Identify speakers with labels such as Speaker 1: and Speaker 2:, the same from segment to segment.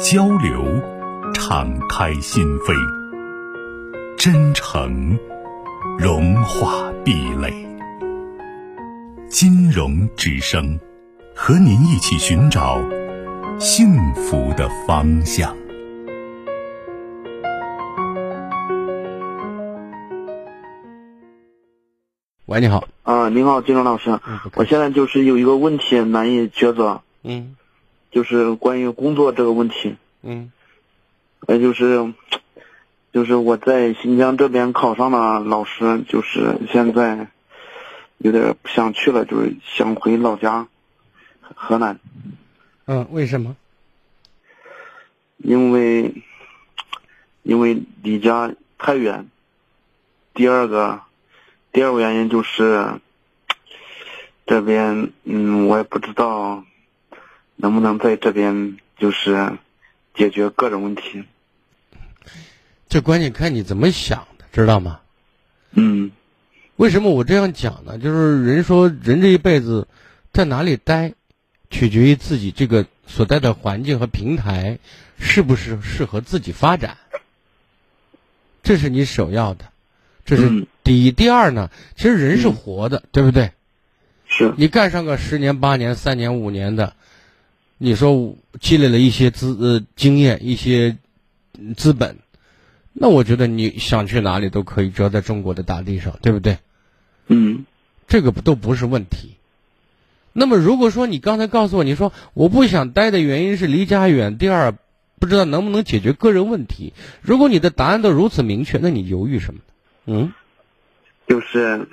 Speaker 1: 交流，敞开心扉；真诚，融化壁垒。金融之声，和您一起寻找幸福的方向。
Speaker 2: 喂，你好。
Speaker 3: 啊，你好，金融老师。我现在就是有一个问题难以抉择。嗯。就是关于工作这个问题，嗯，呃，就是，就是我在新疆这边考上了老师，就是现在有点不想去了，就是想回老家河南。
Speaker 2: 嗯，为什么？
Speaker 3: 因为，因为离家太远。第二个，第二个原因就是这边，嗯，我也不知道。能不能在这边就是解决各种问题？
Speaker 2: 这关键看你怎么想的，知道吗？
Speaker 3: 嗯。
Speaker 2: 为什么我这样讲呢？就是人说人这一辈子在哪里待，取决于自己这个所在的环境和平台是不是适合自己发展。这是你首要的，这是第一。第二呢，其实人是活的，对不对？
Speaker 3: 是。
Speaker 2: 你干上个十年、八年、三年、五年的。你说积累了一些资呃经验一些资本，那我觉得你想去哪里都可以，只要在中国的大地上，对不对？
Speaker 3: 嗯，
Speaker 2: 这个都不是问题。那么如果说你刚才告诉我，你说我不想待的原因是离家远，第二不知道能不能解决个人问题。如果你的答案都如此明确，那你犹豫什么嗯，
Speaker 3: 就是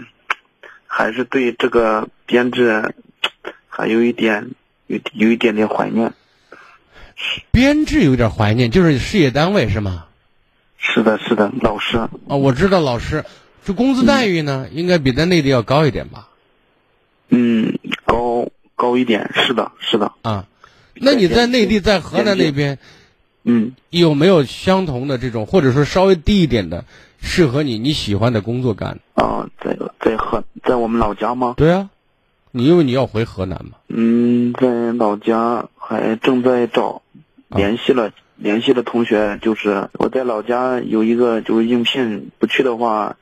Speaker 3: 还是对这个编制还有一点。有有一点点怀念，
Speaker 2: 编制有点怀念，就是事业单位是吗？
Speaker 3: 是的，是的，老师啊，
Speaker 2: 我知道老师，这工资待遇呢，应该比在内地要高一点吧？
Speaker 3: 嗯，高高一点，是的，是的
Speaker 2: 啊。那你在内地，在河南那边，
Speaker 3: 嗯，
Speaker 2: 有没有相同的这种，或者说稍微低一点的，适合你你喜欢的工作干？
Speaker 3: 啊，在在河，在我们老家吗？
Speaker 2: 对啊。你因为你要回河南吗？
Speaker 3: 嗯，在老家还正在找，联系了联系的同学，就是我在老家有一个就是应聘，不去的话，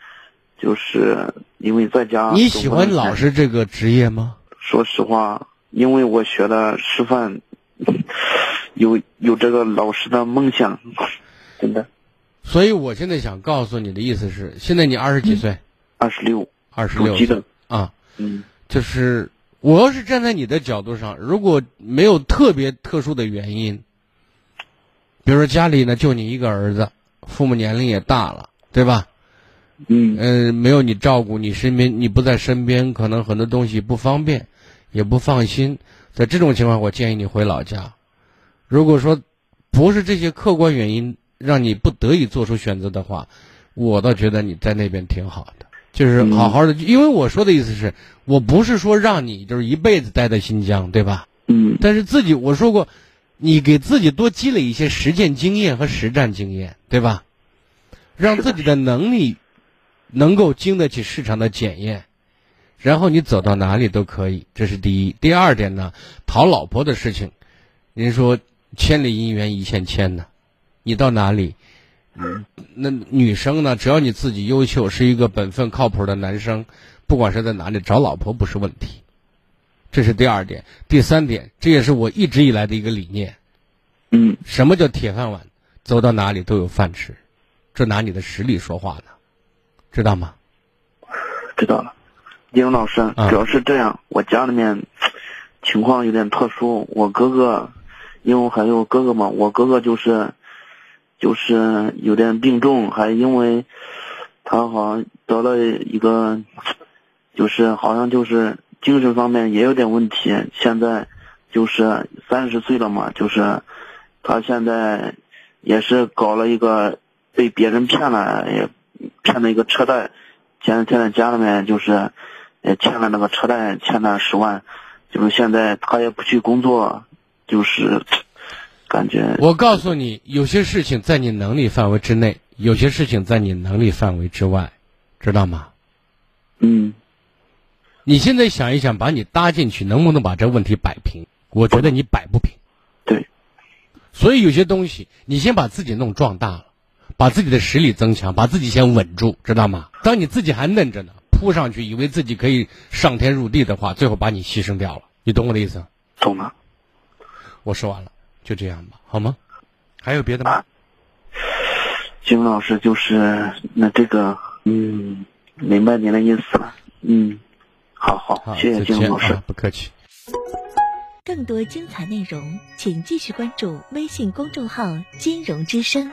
Speaker 3: 就是因为在家。
Speaker 2: 你喜欢老师这个职业吗？
Speaker 3: 说实话，因为我学的师范，有有这个老师的梦想，真的。
Speaker 2: 所以我现在想告诉你的意思是，现在你二十几岁？
Speaker 3: 二十六。
Speaker 2: 二十六岁啊。
Speaker 3: 嗯。
Speaker 2: 就是我要是站在你的角度上，如果没有特别特殊的原因，比如说家里呢就你一个儿子，父母年龄也大了，对吧？
Speaker 3: 嗯。
Speaker 2: 嗯，没有你照顾，你身边你不在身边，可能很多东西不方便，也不放心。在这种情况，我建议你回老家。如果说不是这些客观原因让你不得已做出选择的话，我倒觉得你在那边挺好的。就是好好的，因为我说的意思是，我不是说让你就是一辈子待在新疆，对吧？
Speaker 3: 嗯。
Speaker 2: 但是自己我说过，你给自己多积累一些实践经验和实战经验，对吧？让自己的能力能够经得起市场的检验，然后你走到哪里都可以，这是第一。第二点呢，讨老婆的事情，人说千里姻缘一线牵呢，你到哪里？嗯，那女生呢？只要你自己优秀，是一个本分靠谱的男生，不管是在哪里找老婆不是问题。这是第二点，第三点，这也是我一直以来的一个理念。
Speaker 3: 嗯，
Speaker 2: 什么叫铁饭碗？走到哪里都有饭吃，这拿你的实力说话呢，知道吗？
Speaker 3: 知道了，金荣老师，主要是这样，我家里面情况有点特殊，我哥哥，因为我还有哥哥嘛，我哥哥就是。就是有点病重，还因为他好像得了一个，就是好像就是精神方面也有点问题。现在就是三十岁了嘛，就是他现在也是搞了一个被别人骗了，也骗了一个车贷，现在现在家里面就是也欠了那个车贷，欠了十万，就是现在他也不去工作，就是感觉。
Speaker 2: 我告诉你，有些事情在你能力范围之内，有些事情在你能力范围之外，知道吗？
Speaker 3: 嗯。
Speaker 2: 你现在想一想，把你搭进去，能不能把这问题摆平？我觉得你摆不平。
Speaker 3: 对。
Speaker 2: 所以有些东西，你先把自己弄壮大了，把自己的实力增强，把自己先稳住，知道吗？当你自己还嫩着呢，扑上去以为自己可以上天入地的话，最后把你牺牲掉了。你懂我的意思？
Speaker 3: 懂了。
Speaker 2: 我说完了，就这样吧，好吗？还有别的吗？
Speaker 3: 金老师，就是那这个，嗯，明白您的意思了，嗯。好好，谢谢金老师，
Speaker 2: 不客气。
Speaker 4: 更多精彩内容，请继续关注微信公众号“金融之声”。